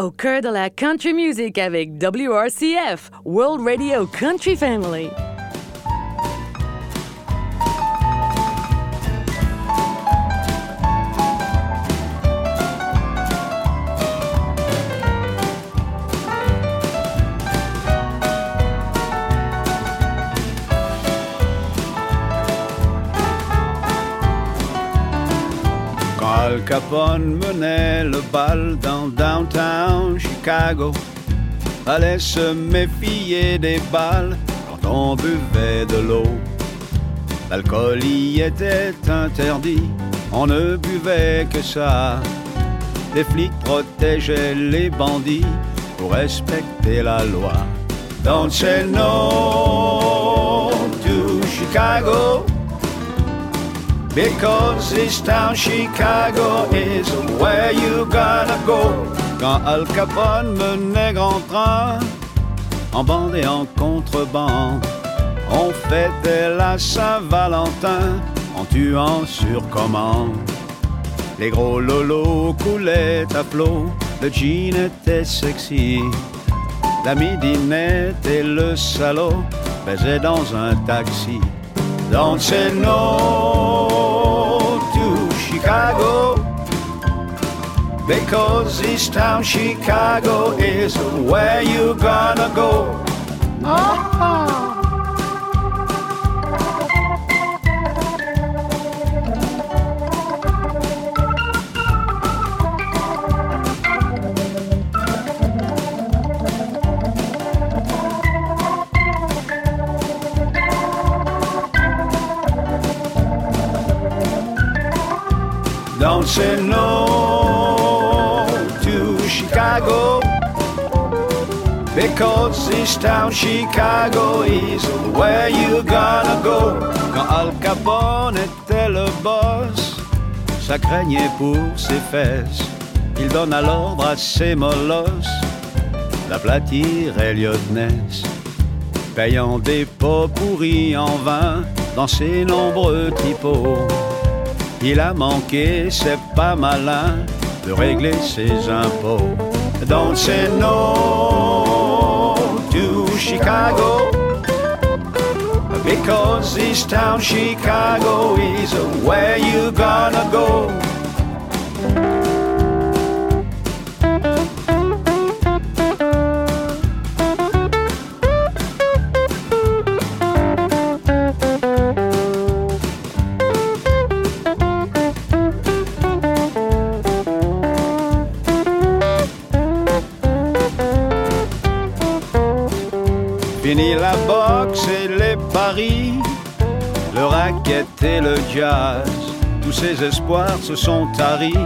Au cœur de la country music avec WRCF, World Radio Country Family. Capone menait le bal dans downtown Chicago. Fallait se méfier des balles quand on buvait de l'eau. L'alcool y était interdit, on ne buvait que ça. Les flics protégeaient les bandits pour respecter la loi. Don't say no to Chicago. Because this town Chicago is where you gotta go. Quand Al Capone menait grand train, en bande et en contrebande, on fêtait la Saint-Valentin en tuant sur commande. Les gros lolos coulaient à flot, le jean était sexy. La midinette et le salaud faisaient dans un taxi. Don't say no to Chicago because this town Chicago is where you gonna go. Oh. Don't say no to Chicago because this town Chicago is where you gonna go. Quand Al Capone était le boss, ça craignait pour ses fesses. Il donna l'ordre à ses molosses d'aplatir Elliot Ness, payant des pots pourris en vain dans ses nombreux typos. Il a manqué, c'est pas malin de régler ses impôts. Don't say no to Chicago because this town Chicago is where you gonna go. Ces espoirs se sont taris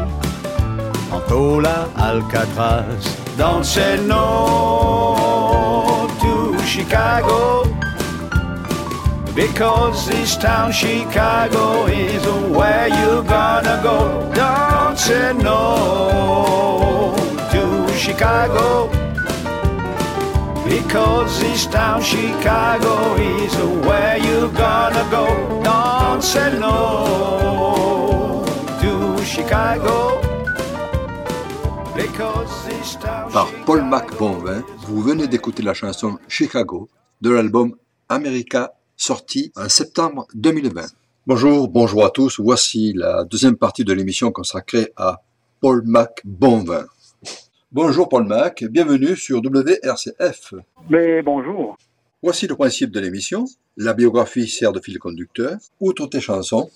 en à Alcatraz. Say no to Chicago because this town Chicago is where you gonna go. Don't say no to Chicago. Because this town Chicago is where you gonna go. Don't say no Chicago. Par Paul McBonvin, vous venez d'écouter la chanson Chicago de l'album America sorti en septembre 2020. Bonjour, bonjour à tous. Voici la deuxième partie de l'émission consacrée à Paul McBonvin. Bonjour Paul Mac, bienvenue sur WRCF. Mais bonjour. Voici le principe de l'émission. La biographie sert de fil conducteur. Outre tes chansons,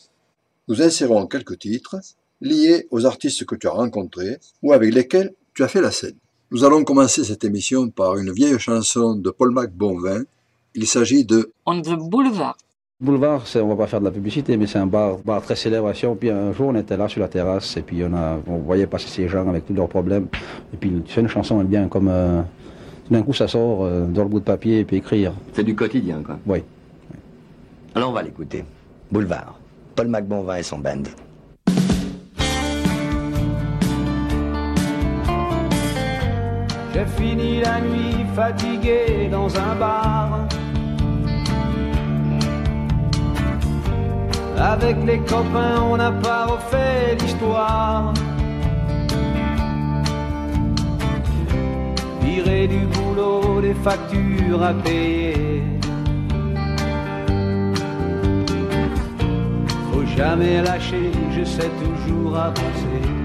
nous insérons quelques titres liés aux artistes que tu as rencontrés ou avec lesquels tu as fait la scène. Nous allons commencer cette émission par une vieille chanson de Paul McBonvin. Il s'agit de On the Boulevard. Boulevard, c'est- on va pas faire de la publicité, mais c'est un bar, bar très célèbre. ici. Puis un jour, on était là sur la terrasse, et puis on, a, on voyait passer ces gens avec tous leurs problèmes. Et puis tu fais une chanson, elle vient comme. euh, tout d'un coup, ça sort euh, dans le bout de papier, et puis écrire. C'est du quotidien, quoi. Oui. Alors on va l'écouter. Boulevard. Paul McBonvin et son band. J'ai fini la nuit fatigué dans un bar. Avec les copains, on n'a pas refait l'histoire. tirer du boulot des factures à payer. Faut jamais lâcher, je sais toujours avancer.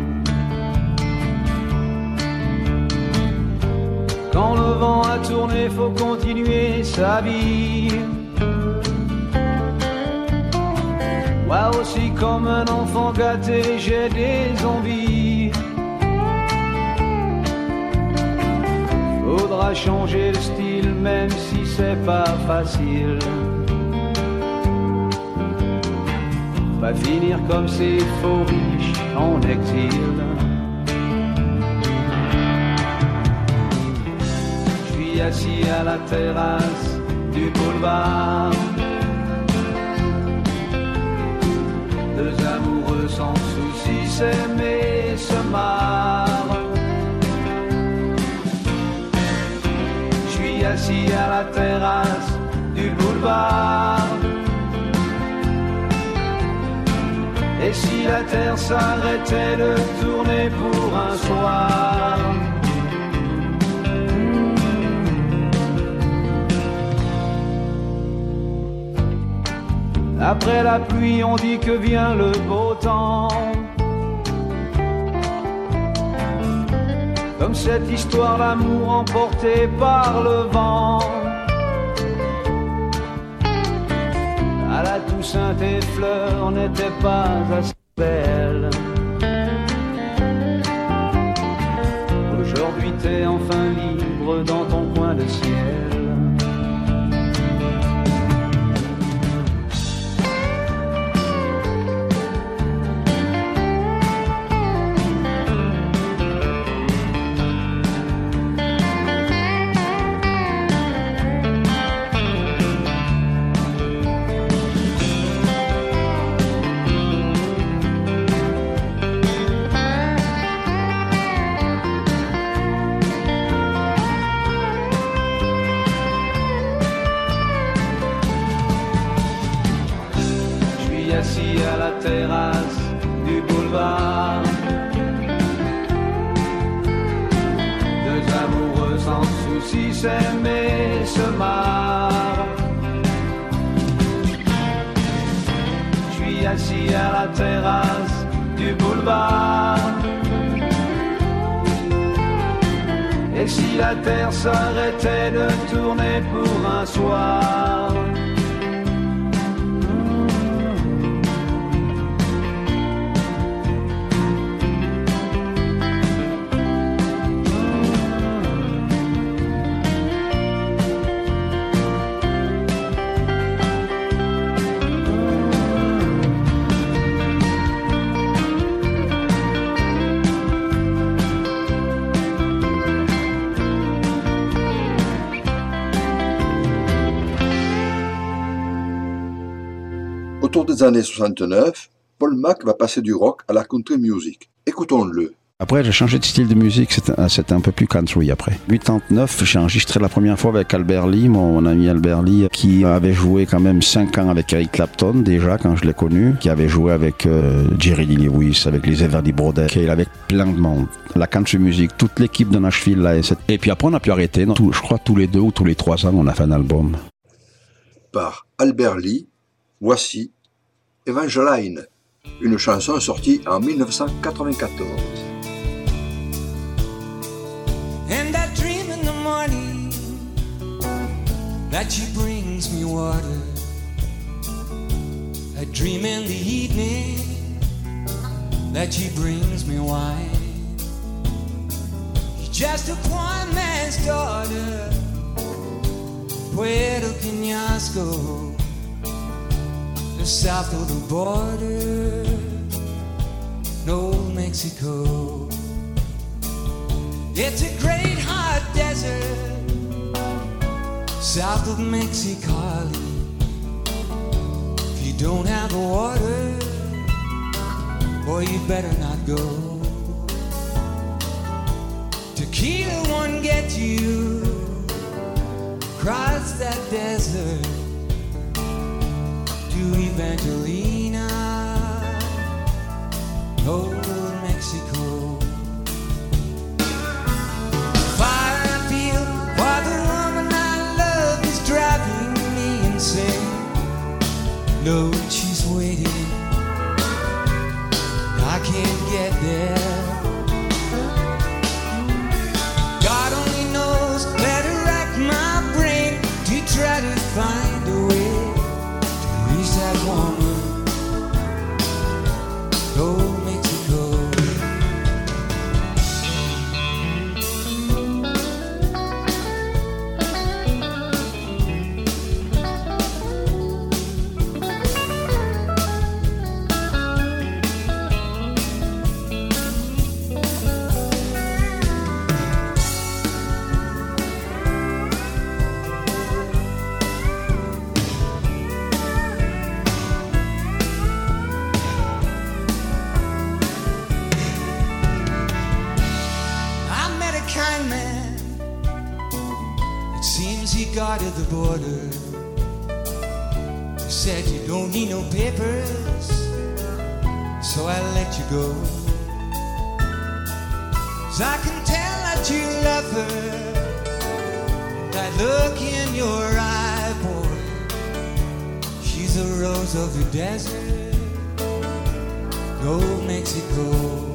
Quand le vent a tourné, faut continuer sa vie. Moi aussi, comme un enfant gâté, j'ai des envies. Faudra changer de style, même si c'est pas facile. Va finir comme ces faux riches en exil. Suis assis à la terrasse du boulevard. Deux amoureux sans souci s'aimer se marrent. Je suis assis à la terrasse du boulevard. Et si la terre s'arrêtait de tourner pour un soir? Après la pluie, on dit que vient le beau temps. Comme cette histoire d'amour emportée par le vent. À la Toussaint, tes fleurs n'étaient pas assez sans souci s'aimer se marrent. Je suis assis à la terrasse du boulevard. Et si la terre s'arrêtait de tourner pour un soir? Des années 69, Paul Mac va passer du rock à la country music. Écoutons-le. Après, j'ai changé de style de musique, c'était un- peu plus country après. 89, j'ai enregistré la première fois avec Albert Lee, mon, ami Albert Lee, qui avait joué quand même 5 ans avec Eric Clapton déjà quand je l'ai connu, qui avait joué avec euh, Jerry Lee Lewis, avec les Everly Brothers, qui avec plein de monde. La country music, toute l'équipe de Nashville là. Et, puis après, on a pu arrêter. non, tout- je crois tous les deux ou tous les trois ans, on a fait un album. Par Albert Lee, voici Evangeline, une chanson sortie en 1994. And I dream in the morning that she brings me water. I dream in the evening that she brings me wine. She's just a poor man's daughter, Puerto Penasco, south of the border, no Mexico. It's a great hot desert south of Mexicali. If you don't have water, boy, you better not go. Tequila won't get you across that desert to Evangelina, old Mexico. fire I feel why the woman I love is driving me insane. No he guarded the border. Said you don't need no papers, so I let you go. 'Cause I can tell that you love her. That look in your eye, boy. She's a rose of the desert. Go Mexico.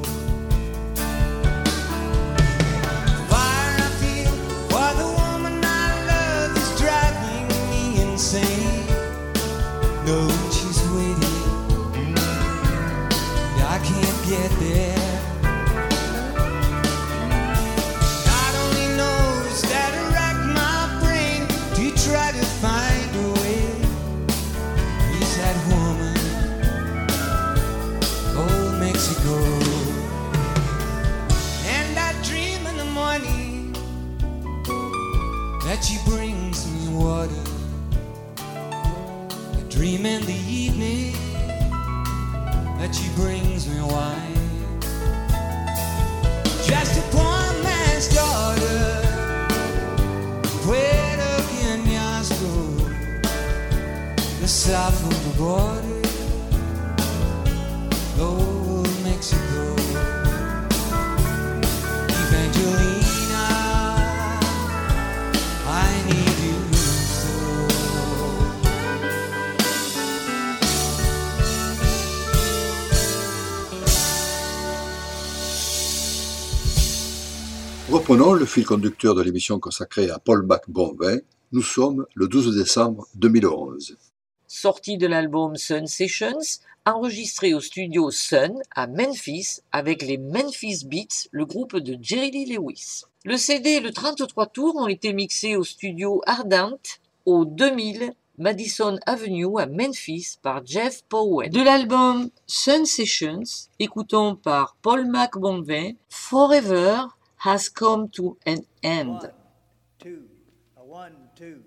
I Reprenons le fil conducteur de l'émission consacrée à Paul McBonvin. Nous sommes le 12 décembre 2011. sortie de l'album Sun Sessions, enregistré au studio Sun à Memphis avec les Memphis Beats, le groupe de Jerry Lee Lewis. Le CD et le 33 tours ont été mixés au studio Ardent au 2000 Madison Avenue à Memphis par Jeff Powell. De l'album Sun Sessions, écoutons par Paul McBonvin Forever Has Come to an End. two, a one, two.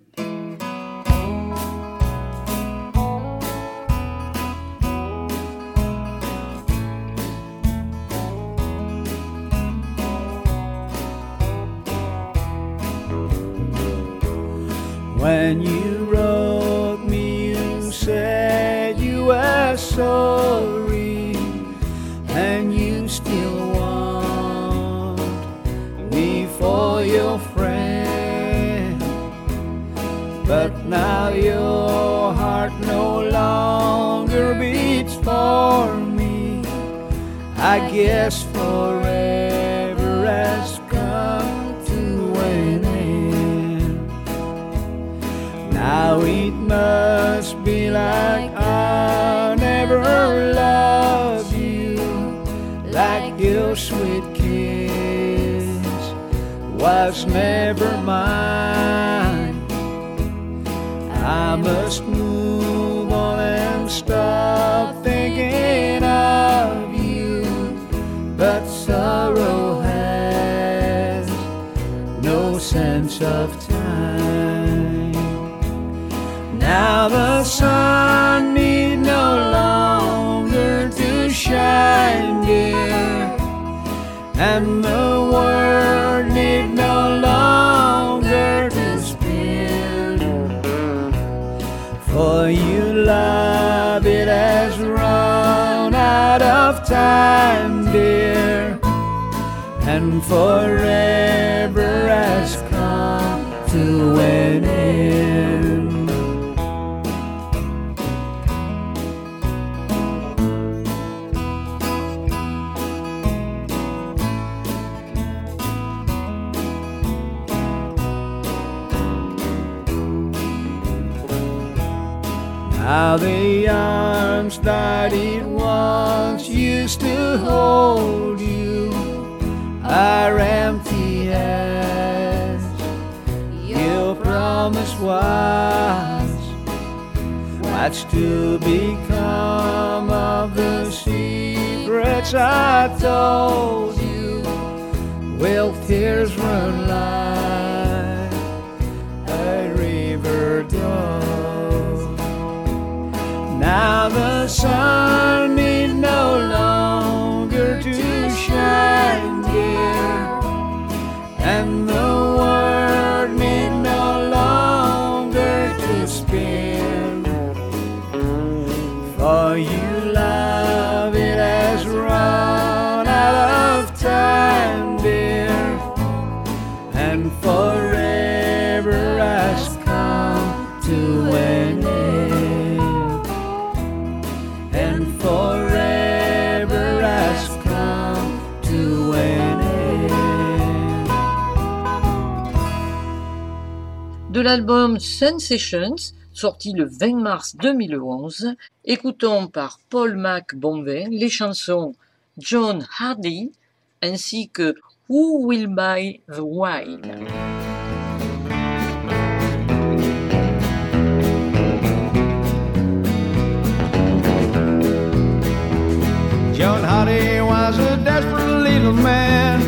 When you wrote me, you said you were sorry, now your heart no longer beats for me. I guess forever has come to an end. Now it must be like I never loved you, like your sweet kiss was never mine. I must move on and stop thinking of you, but sorrow has no sense of time. Now the sun need no longer to shine, dear, and the forever has come to an end. Now the arms that it once used to hold are empty as your promise was. What's to become of the secrets I told you? Will tears run like a river goes? Now the sun De l'album Sensations, sorti le 20 mars 2011, écoutons par Paul McBonvin les chansons John Hardy ainsi que Who Will Buy the Wine. John Hardy was a desperate little man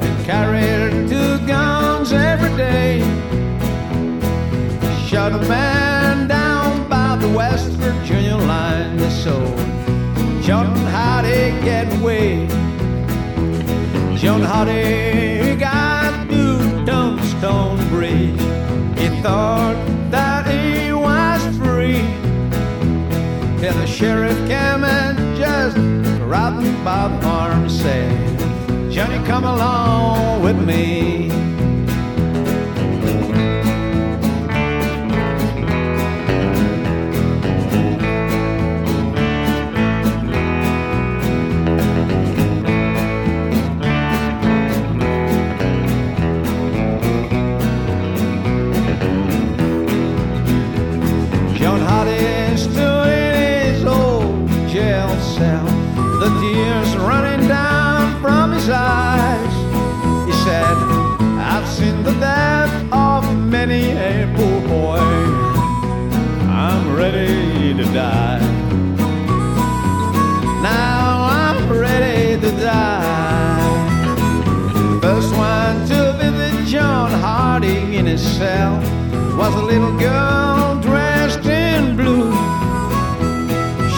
and carried two guns every day. Shot a man down by the West Virginia line. So John Hardy get away. John Hardy got moved on Stone Bridge. He thought Till the sheriff came and just grabbed him by the arm and said, Johnny, come along with me. Die. Now I'm ready to die. First one to visit John Hardy in his cell was a little girl dressed in blue.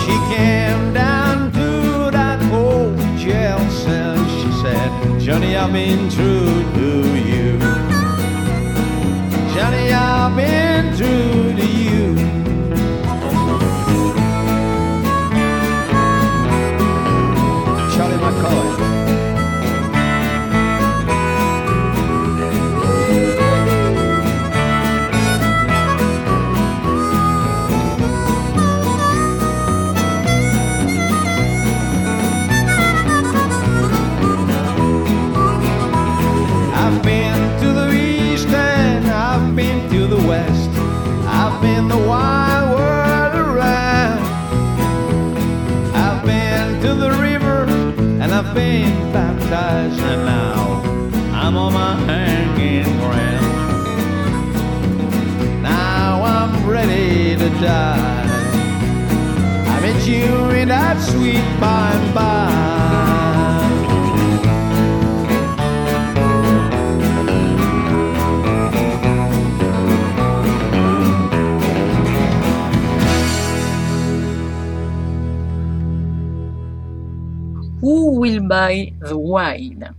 She came down to that old jail cell. She said, Johnny, I've been true to you. Johnny, I've been true been and now I'm on my hanging ground. Now I'm ready to die. I met you in that sweet by and by. Who Will Buy the Wine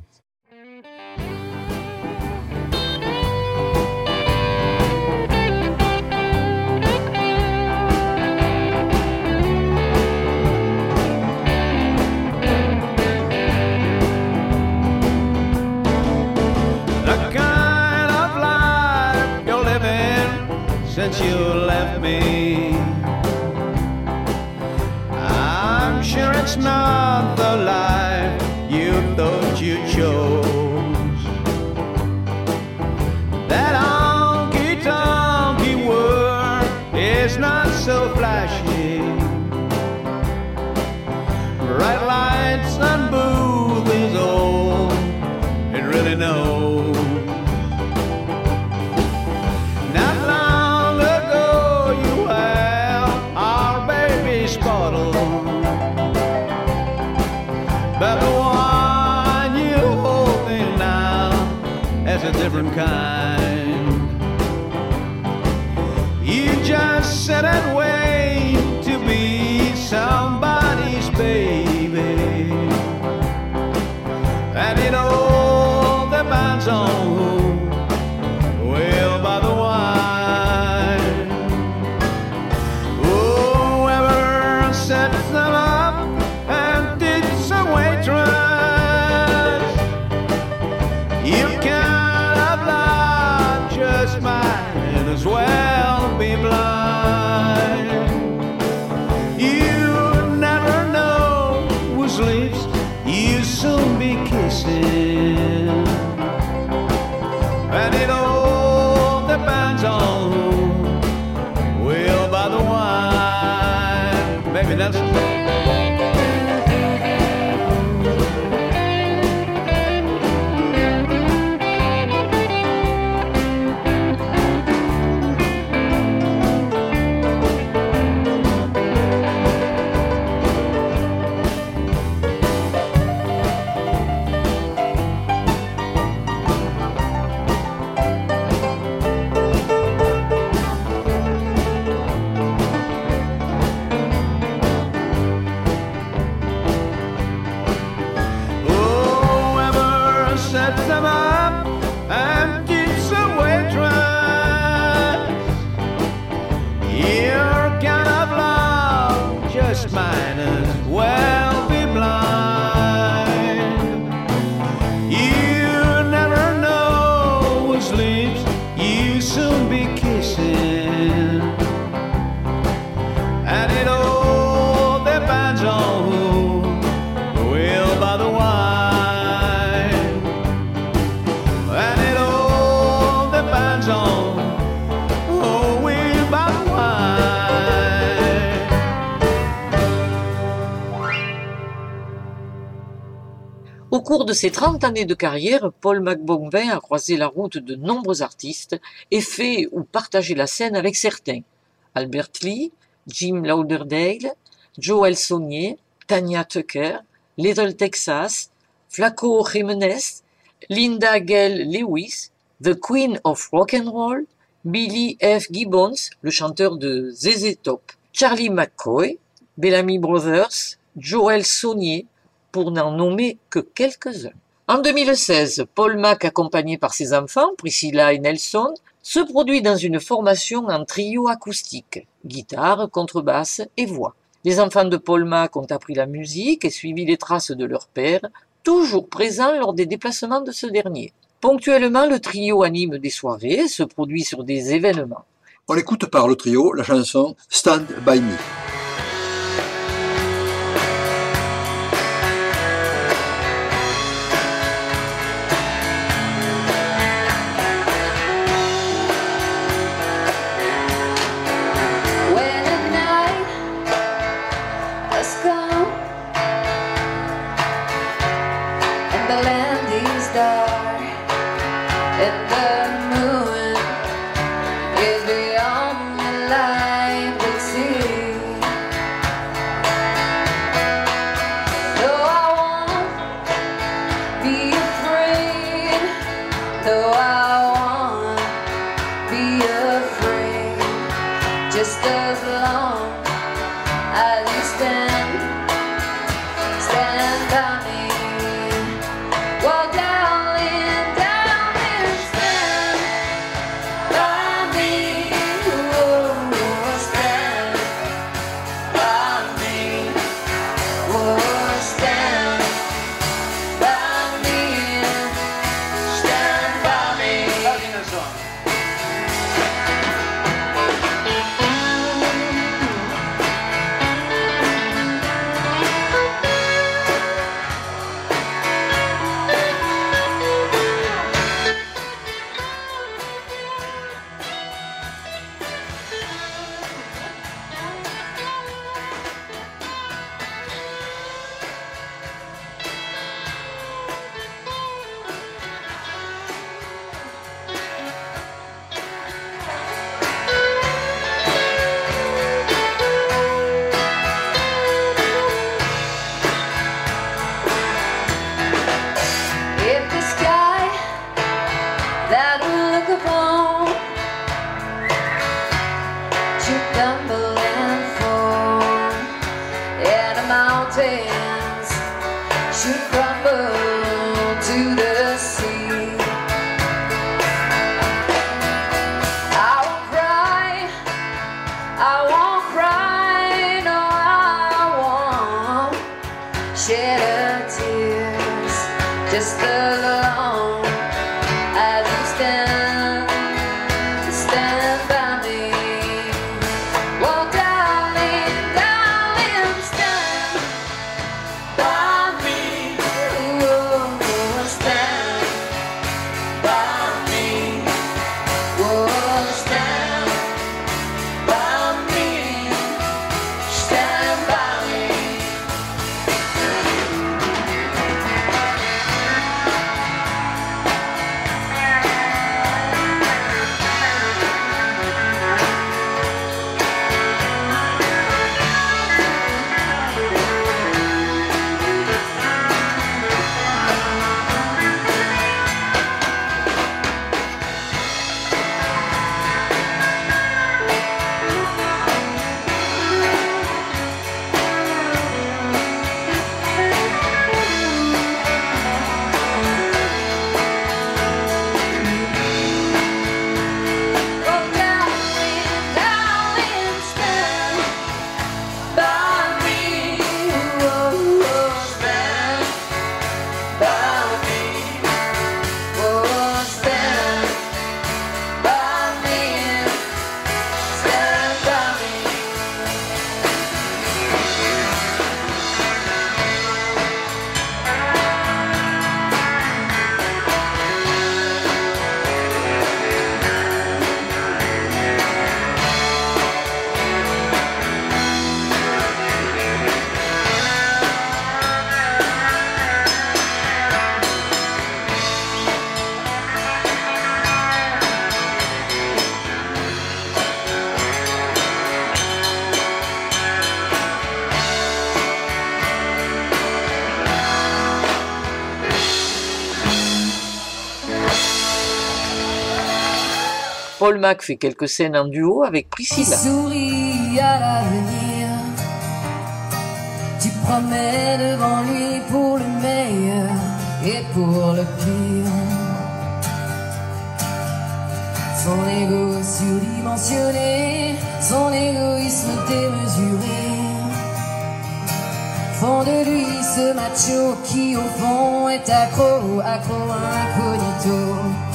the kind of life you're living since you left me. I'm sure it's not the life de ses 30 années de carrière, Paul McBombin a croisé la route de nombreux artistes et fait ou partagé la scène avec certains. Albert Lee, Jim Lauderdale, Joel Saunier, Tanya Tucker, Little Texas, Flaco Jimenez, Linda Gale Lewis, The Queen of Rock and Roll, Billy F. Gibbons, le chanteur de ZZ Top, Charlie McCoy, Bellamy Brothers, Joel Saunier, pour n'en nommer que quelques-uns. En 2016, Paul Mac, accompagné par ses enfants, Priscilla et Nelson, se produit dans une formation en trio acoustique, guitare, contrebasse et voix. Les enfants de Paul Mac ont appris la musique et suivi les traces de leur père, toujours présent lors des déplacements de ce dernier. Ponctuellement, le trio anime des soirées se produit sur des événements. On écoute par le trio la chanson Stand By Me. Paul Mac fait quelques scènes en duo avec Priscilla. sourit à l'avenir. Tu promets devant lui pour le meilleur et pour le pire. Son ego surdimensionné, son égoïsme démesuré font de lui ce macho qui au fond est accro, accro incognito.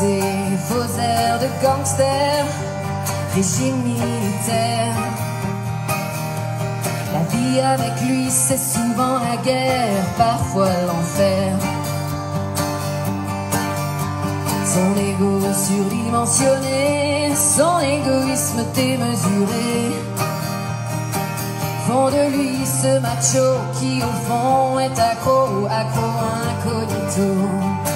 Ses faux airs de gangster, régime militaire. La vie avec lui, c'est souvent la guerre, parfois l'enfer. Son ego surdimensionné, son égoïsme démesuré font de lui ce macho qui au fond est accro, accro incognito.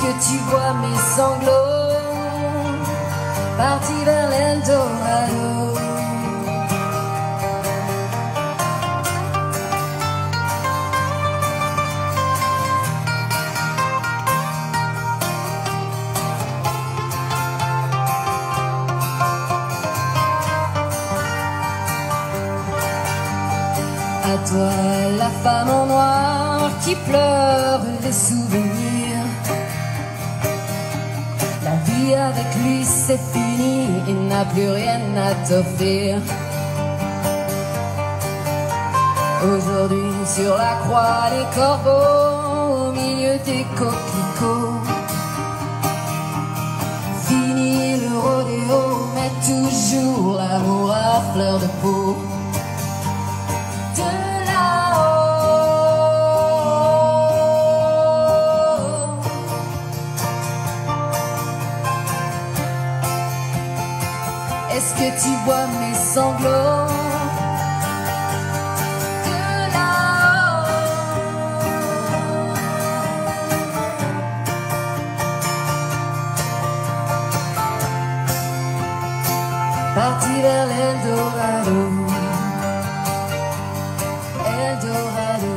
Que tu vois mes sanglots partis vers l'Eldorado? À toi, la femme en noir qui pleure les souvenirs. Avec lui, c'est fini, il n'a plus rien à t'offrir. Aujourd'hui, sur la croix, les corbeaux, au milieu des coquelicots. Fini le rodéo, mais toujours l'amour à fleur de peau. Tu vois mes sanglots De là-haut. Parti vers l'Eldorado. Eldorado.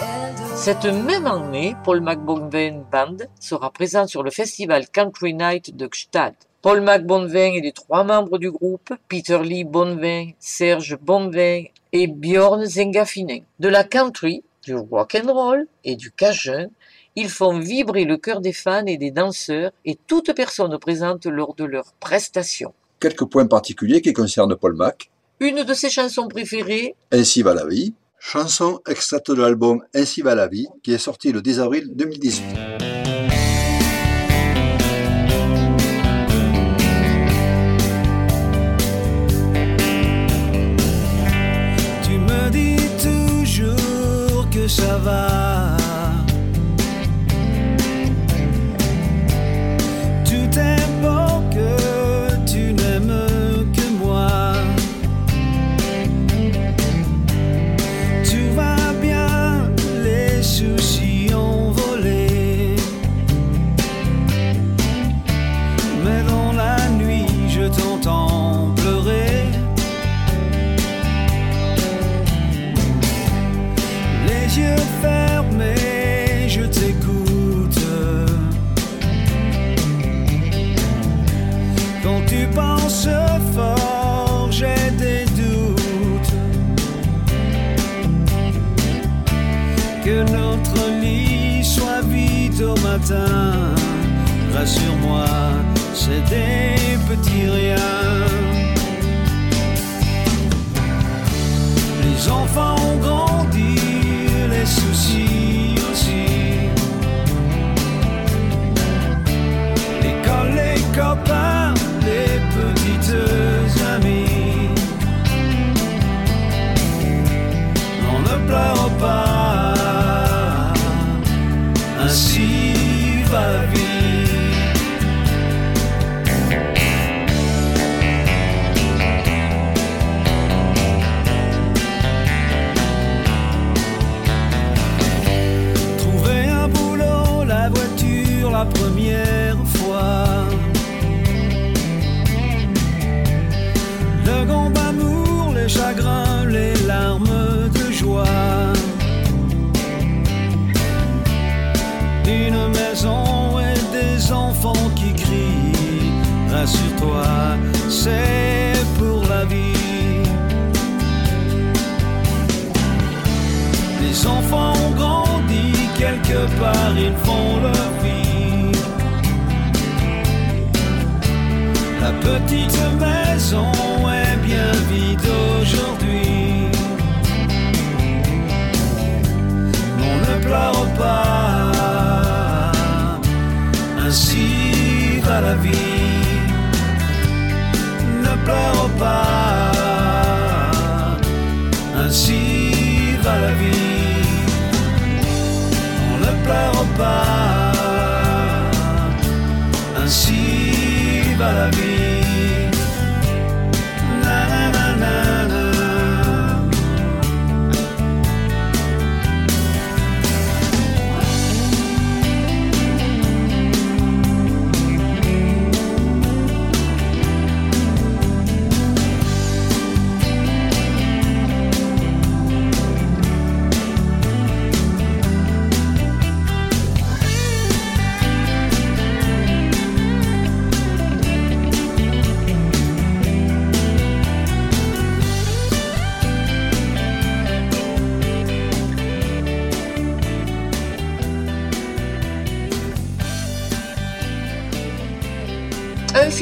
Eldorado. Cette même année, Paul McBonven Band sera présent sur le festival Country Night de Gstaad. Paul McBonven et les trois membres du groupe, Peter Lee Bonvin, Serge Bonvin et Bjorn Zengafinen. De la country du rock and roll et du cajun, ils font vibrer le cœur des fans et des danseurs et toute personne présente lors de leurs prestations. Quelques points particuliers qui concernent Paul Mac. Une de ses chansons préférées, Ainsi va la vie, chanson extraite de l'album Ainsi va la vie, qui est sorti le 10 avril 2018. Rassure-moi, c'est des petits riens. Les enfants ont grandi,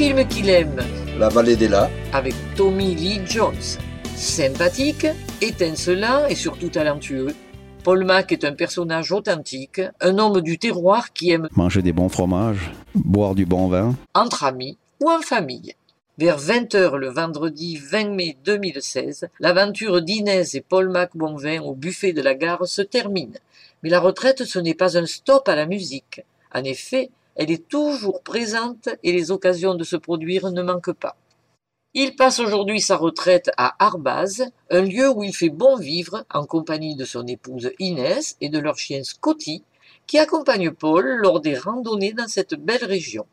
film qu'il aime La vallée des Lats, avec Tommy Lee Jones. Sympathique, étincelant et surtout talentueux, Paul Mac est un personnage authentique, un homme du terroir qui aime Manger des bons fromages, boire du bon vin. entre amis ou en famille. Vers 20h le vendredi 20 mai 2016, l'aventure d'Inès et Paul Mac Bonvin au buffet de la gare se termine. Mais la retraite, ce n'est pas un stop à la musique. En effet, elle est toujours présente et les occasions de se produire ne manquent pas. Il passe aujourd'hui sa retraite à Arbaz, un lieu où il fait bon vivre en compagnie de son épouse Inès et de leur chien Scotty, qui accompagne Paul lors des randonnées dans cette belle région.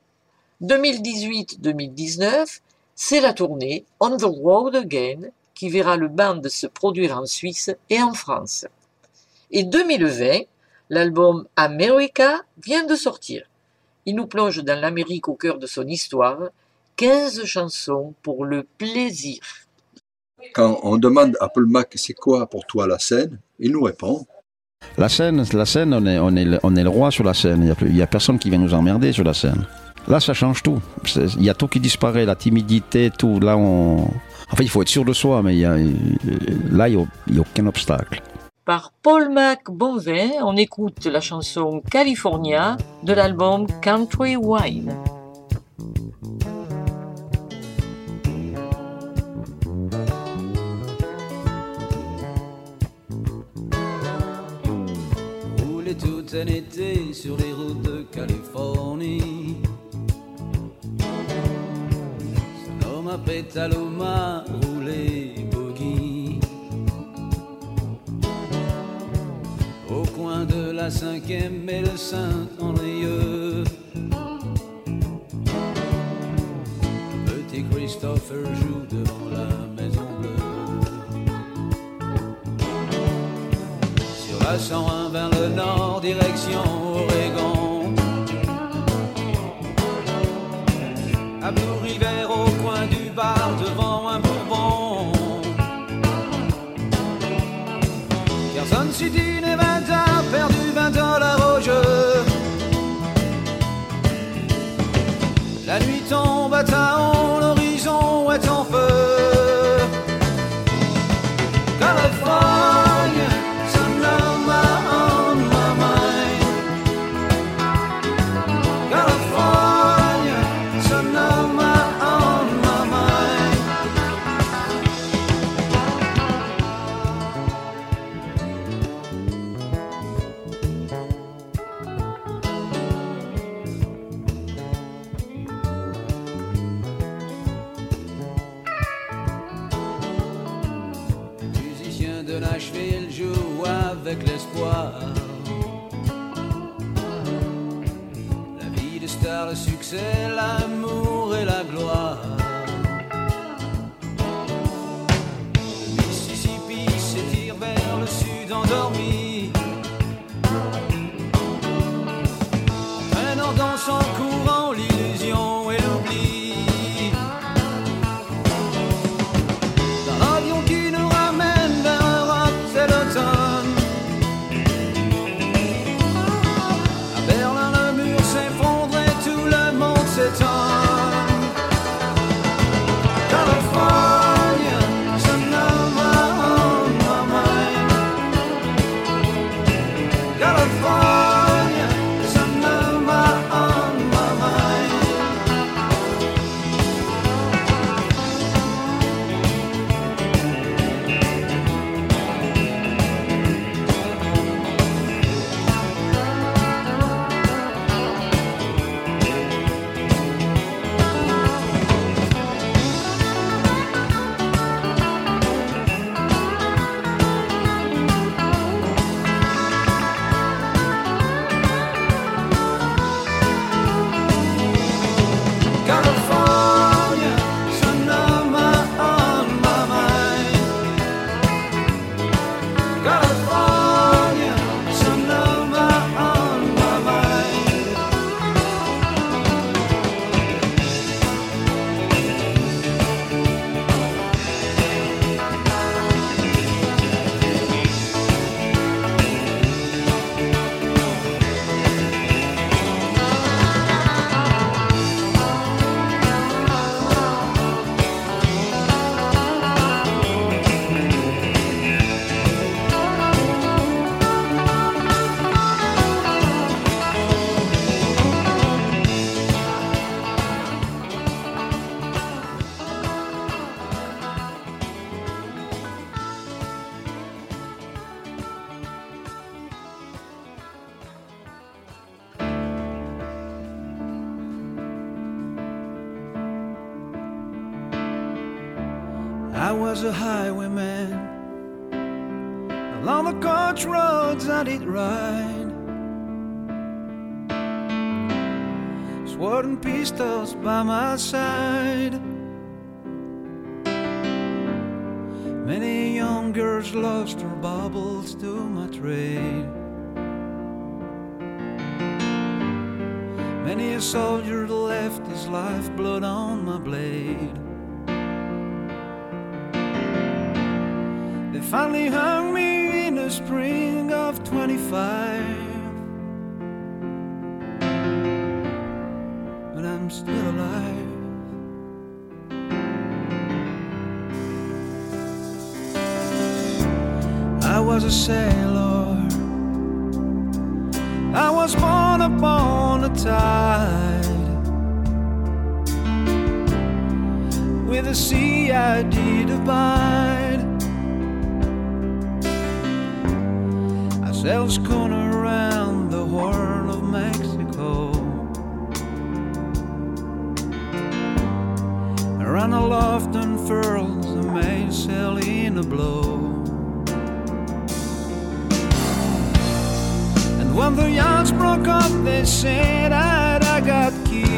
2018-2019, c'est la tournée On the Road Again qui verra le band se produire en Suisse et en France. Et 2020, l'album America vient de sortir. Il nous plonge dans l'Amérique au cœur de son histoire, 15 chansons pour le plaisir. Quand on demande à Paul Mac c'est quoi pour toi la scène, il nous répond La scène, la scène, on est, on est, le, on est le roi sur la scène. Il n'y a, personne qui vient nous emmerder sur la scène. Là, ça change tout. Il y a tout qui disparaît, la timidité, tout. Là, on. En fait, il faut être sûr de soi, mais il y a, là, il n'y a, il y a aucun obstacle. Par Paul Mac Bonvin, on écoute la chanson California de l'album Country Wine. Rouler tout un été sur les routes de Californie. Sonoma, Petaluma, rouler de la cinquième et le Saint-Andrieux. Petit Christopher joue devant la maison bleue. Sur la 101 vers le nord, direction Oregon. À Blue River, au coin du bar, devant un bourbon. Carson City, star, le succès, l'amour lifeblood on my blade. They finally hung me in the spring of 25. But I'm still alive. I was a sailor. I was born upon a tide. The sea I did abide. I sailed schooner around the Horn of Mexico. Around aloft and furls, the mainsail in a blow. And when the yards broke up, they said that I got killed.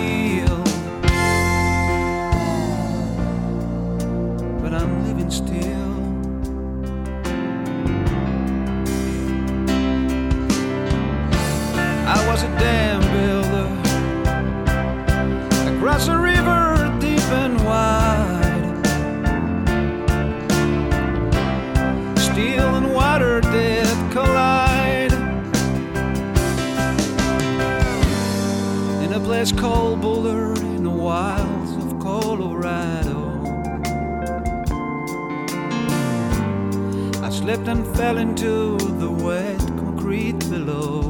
Fell into the wet concrete below.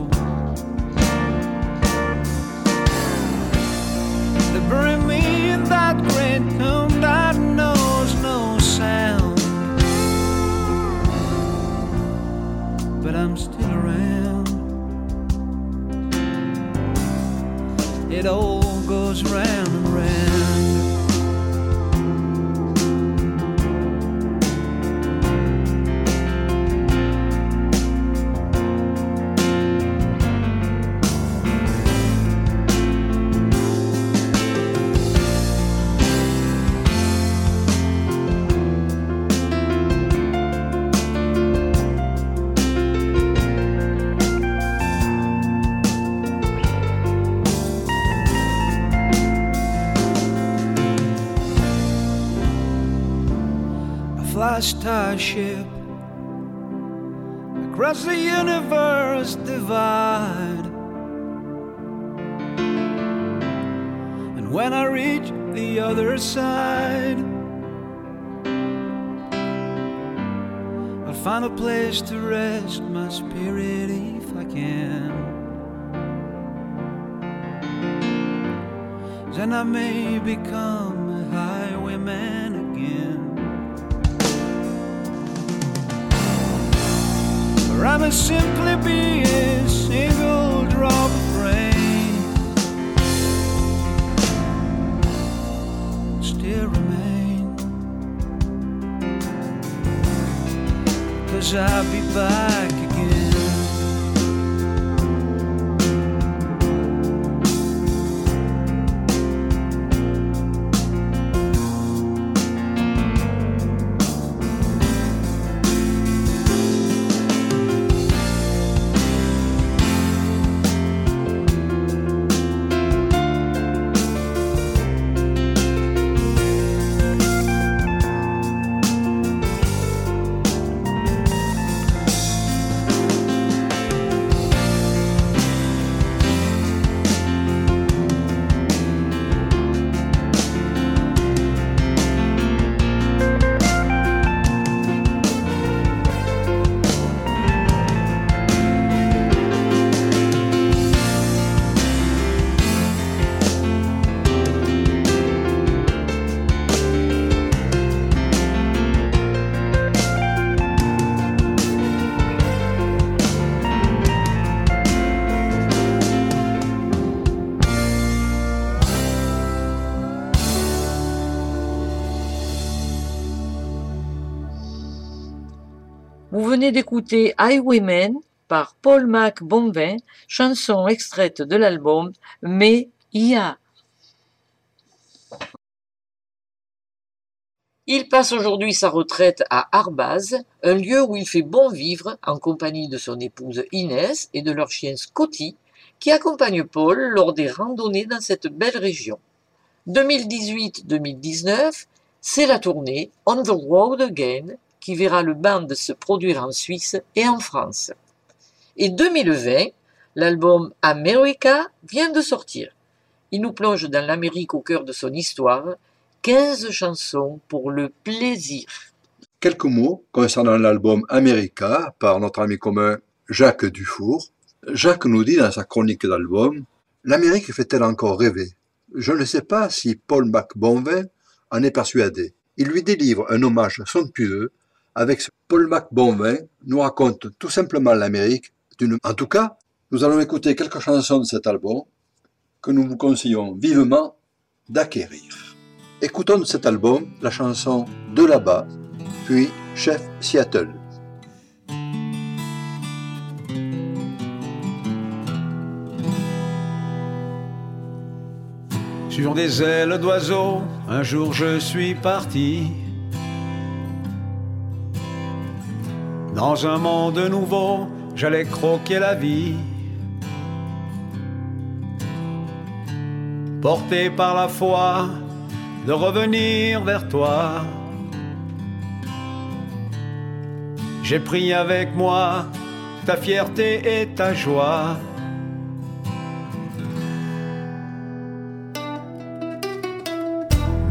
Flash starship across the universe divide. And when I reach the other side, I'll find a place to rest my spirit if I can. Then I may become a highwayman again. May simply be a single drop of rain. Still remain. Cause I'll be back Vous venez d'écouter Highwaymen par Paul Mac Bonvin, chanson extraite de l'album Mais IA. Il passe aujourd'hui sa retraite à Arbaz, un lieu où il fait bon vivre en compagnie de son épouse Inès et de leur chien Scotty, qui accompagne Paul lors des randonnées dans cette belle région. 2018-2019, c'est la tournée On the Road Again qui verra le band se produire en Suisse et en France. Et 2020, l'album America vient de sortir. Il nous plonge dans l'Amérique au cœur de son histoire, 15 chansons pour le plaisir. Quelques mots concernant l'album America par notre ami commun Jacques Dufour. Jacques nous dit dans sa chronique d'album L'Amérique fait-elle encore rêver? Je ne sais pas si Paul McBonvin en est persuadé. Il lui délivre un hommage somptueux avec Paul McBonvin nous raconte tout simplement l'Amérique. En tout cas, nous allons écouter quelques chansons de cet album que nous vous conseillons vivement d'acquérir. Écoutons de cet album la chanson De là-bas, puis Chef Seattle. Sur des ailes d'oiseau, un jour je suis parti. Dans un monde nouveau, j'allais croquer la vie. Porté par la foi de revenir vers toi. J'ai pris avec moi ta fierté et ta joie.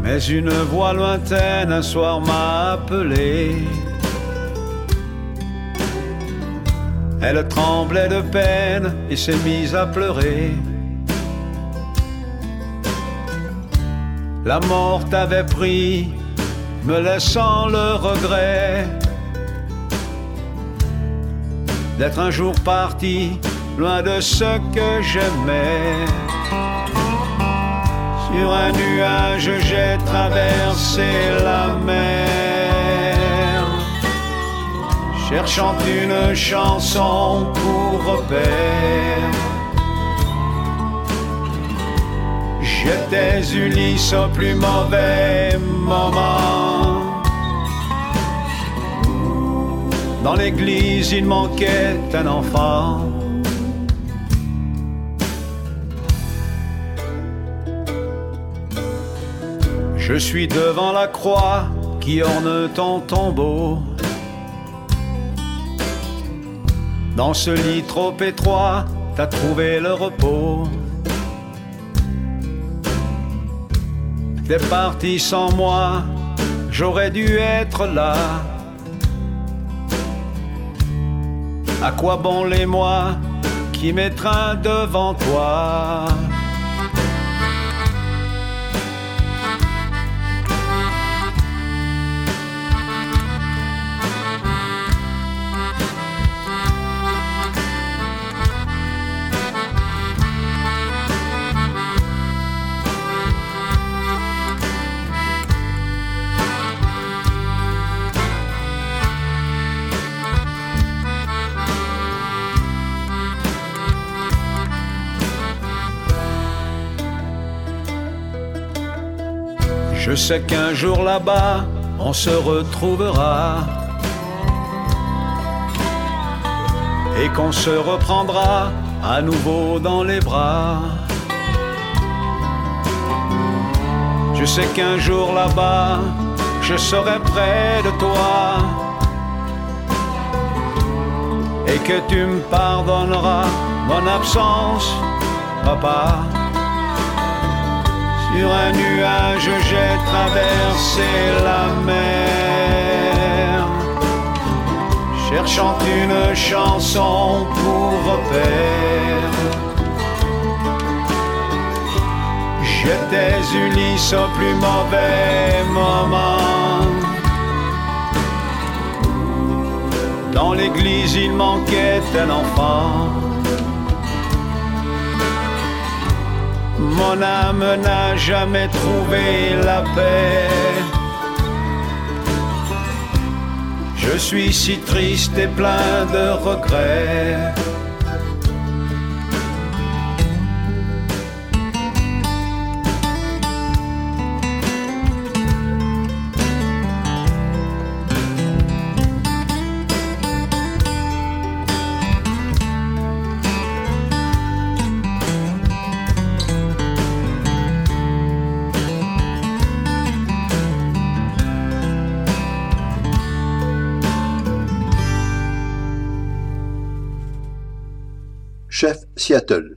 Mais une voix lointaine un soir m'a appelé. Elle tremblait de peine et s'est mise à pleurer. La mort t'avait pris, me laissant le regret d'être un jour parti, loin de ce que j'aimais. Sur un nuage, j'ai traversé la mer, cherchant une chanson pour repère. J'étais Ulysse au plus mauvais moment. Dans l'église, il manquait un enfant. Je suis devant la croix qui orne ton tombeau. Dans ce lit trop étroit, t'as trouvé le repos. T'es parti sans moi, j'aurais dû être là. À quoi bon les qui m'étreint devant toi? Je sais qu'un jour là-bas, on se retrouvera. Et qu'on se reprendra à nouveau dans les bras. Je sais qu'un jour là-bas, je serai près de toi. Et que tu me pardonneras mon absence, papa. Sur un nuage, j'ai traversé la mer, cherchant une chanson pour repère. J'étais Ulysse au plus mauvais moment. Dans l'église, il manquait un enfant. Mon âme n'a jamais trouvé la paix. Je suis si triste et plein de regrets. Seattle.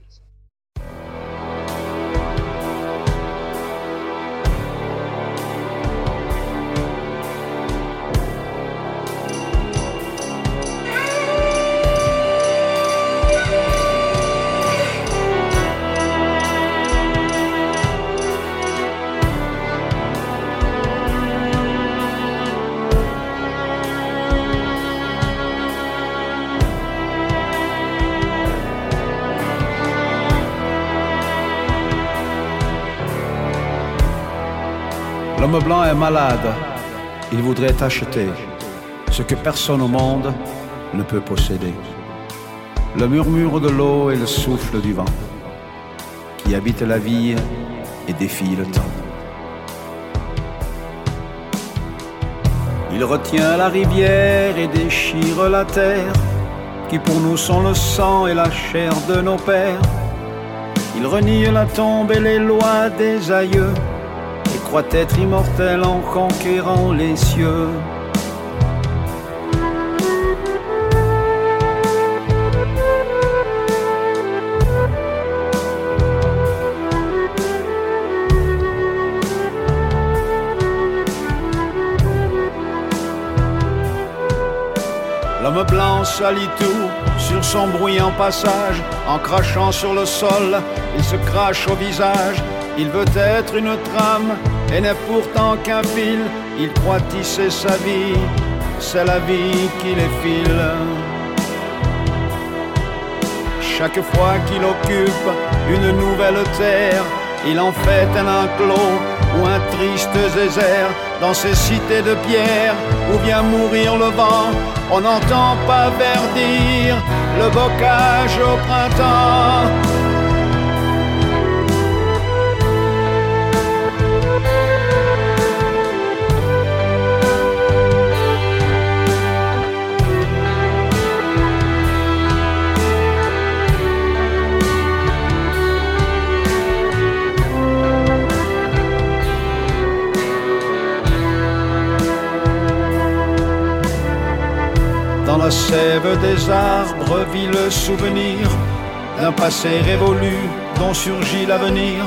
Blanc est malade. Il voudrait acheter ce que personne au monde ne peut posséder. Le murmure de l'eau et le souffle du vent qui habite la vie et défie le temps. Il retient la rivière et déchire la terre qui pour nous sont le sang et la chair de nos pères. Il renie la tombe et les lois des aïeux croit être immortel en conquérant les cieux. L'homme blanc salit tout sur son bruyant passage, en crachant sur le sol, il se crache au visage. Il veut être une trame et n'est pourtant qu'un fil. Il croit tisser sa vie, c'est la vie qui les file. Chaque fois qu'il occupe une nouvelle terre, il en fait un enclos ou un triste désert. Dans ces cités de pierre où vient mourir le vent, on n'entend pas verdir le bocage au printemps. La sève des arbres vit le souvenir d'un passé révolu dont surgit l'avenir.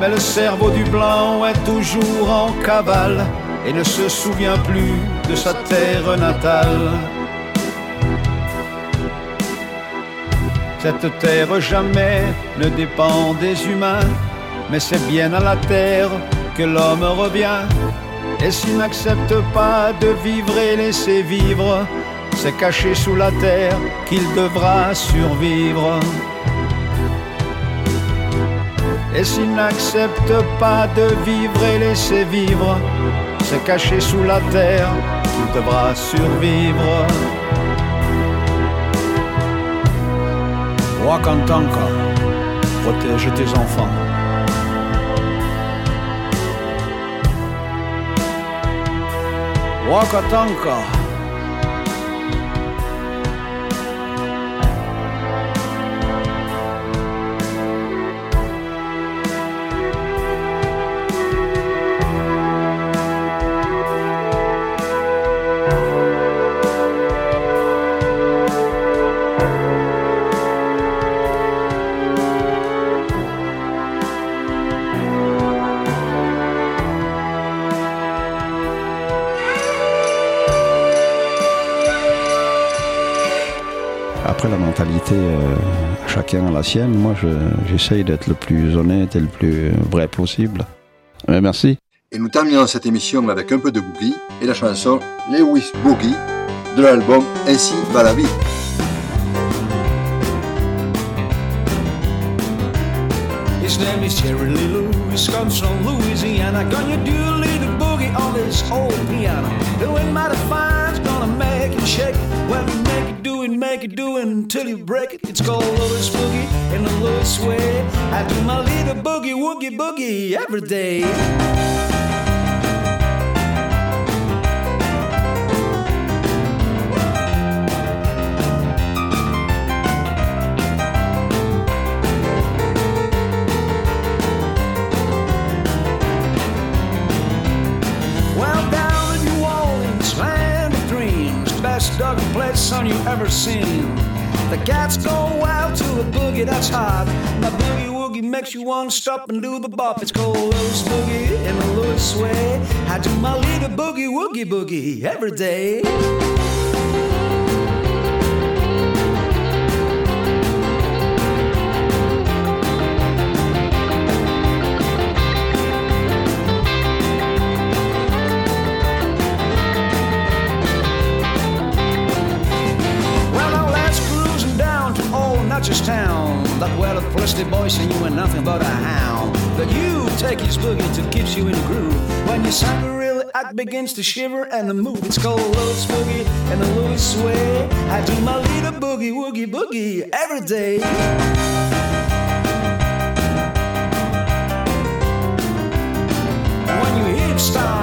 Mais le cerveau du blanc est toujours en cavale et ne se souvient plus de sa terre natale. Cette terre jamais ne dépend des humains, mais c'est bien à la terre que l'homme revient. Et s'il n'accepte pas de vivre et laisser vivre, c'est caché sous la terre qu'il devra survivre. Et s'il n'accepte pas de vivre et laisser vivre, c'est caché sous la terre qu'il devra survivre. Wakantanka, protège tes enfants. Wakatanka. Mentalité, euh, chacun a la sienne. Moi, je- j'essaye d'être le plus honnête et le plus vrai possible. Euh, merci. Et nous terminons cette émission avec un peu de boogie et la chanson Lewis Boogie de l'album Ainsi va la vie. His name is Jerry Lee Lewis, comes from Louisiana. Gonna do a little boogie on this old piano. Doing mighty fine's gonna make shake. When you make it do it, make it do until you break it. It's called Louis Boogie in the Louis way. I do my little boogie woogie boogie every day. Go wild to a boogie that's hot. My boogie woogie makes you want to stop and do the bop. It's called Louis Boogie in the Louis way. I do my little boogie woogie boogie every day. Really act begins to shiver and to move, it's called Louis Boogie and the Louis way. I do my little boogie woogie boogie every day. When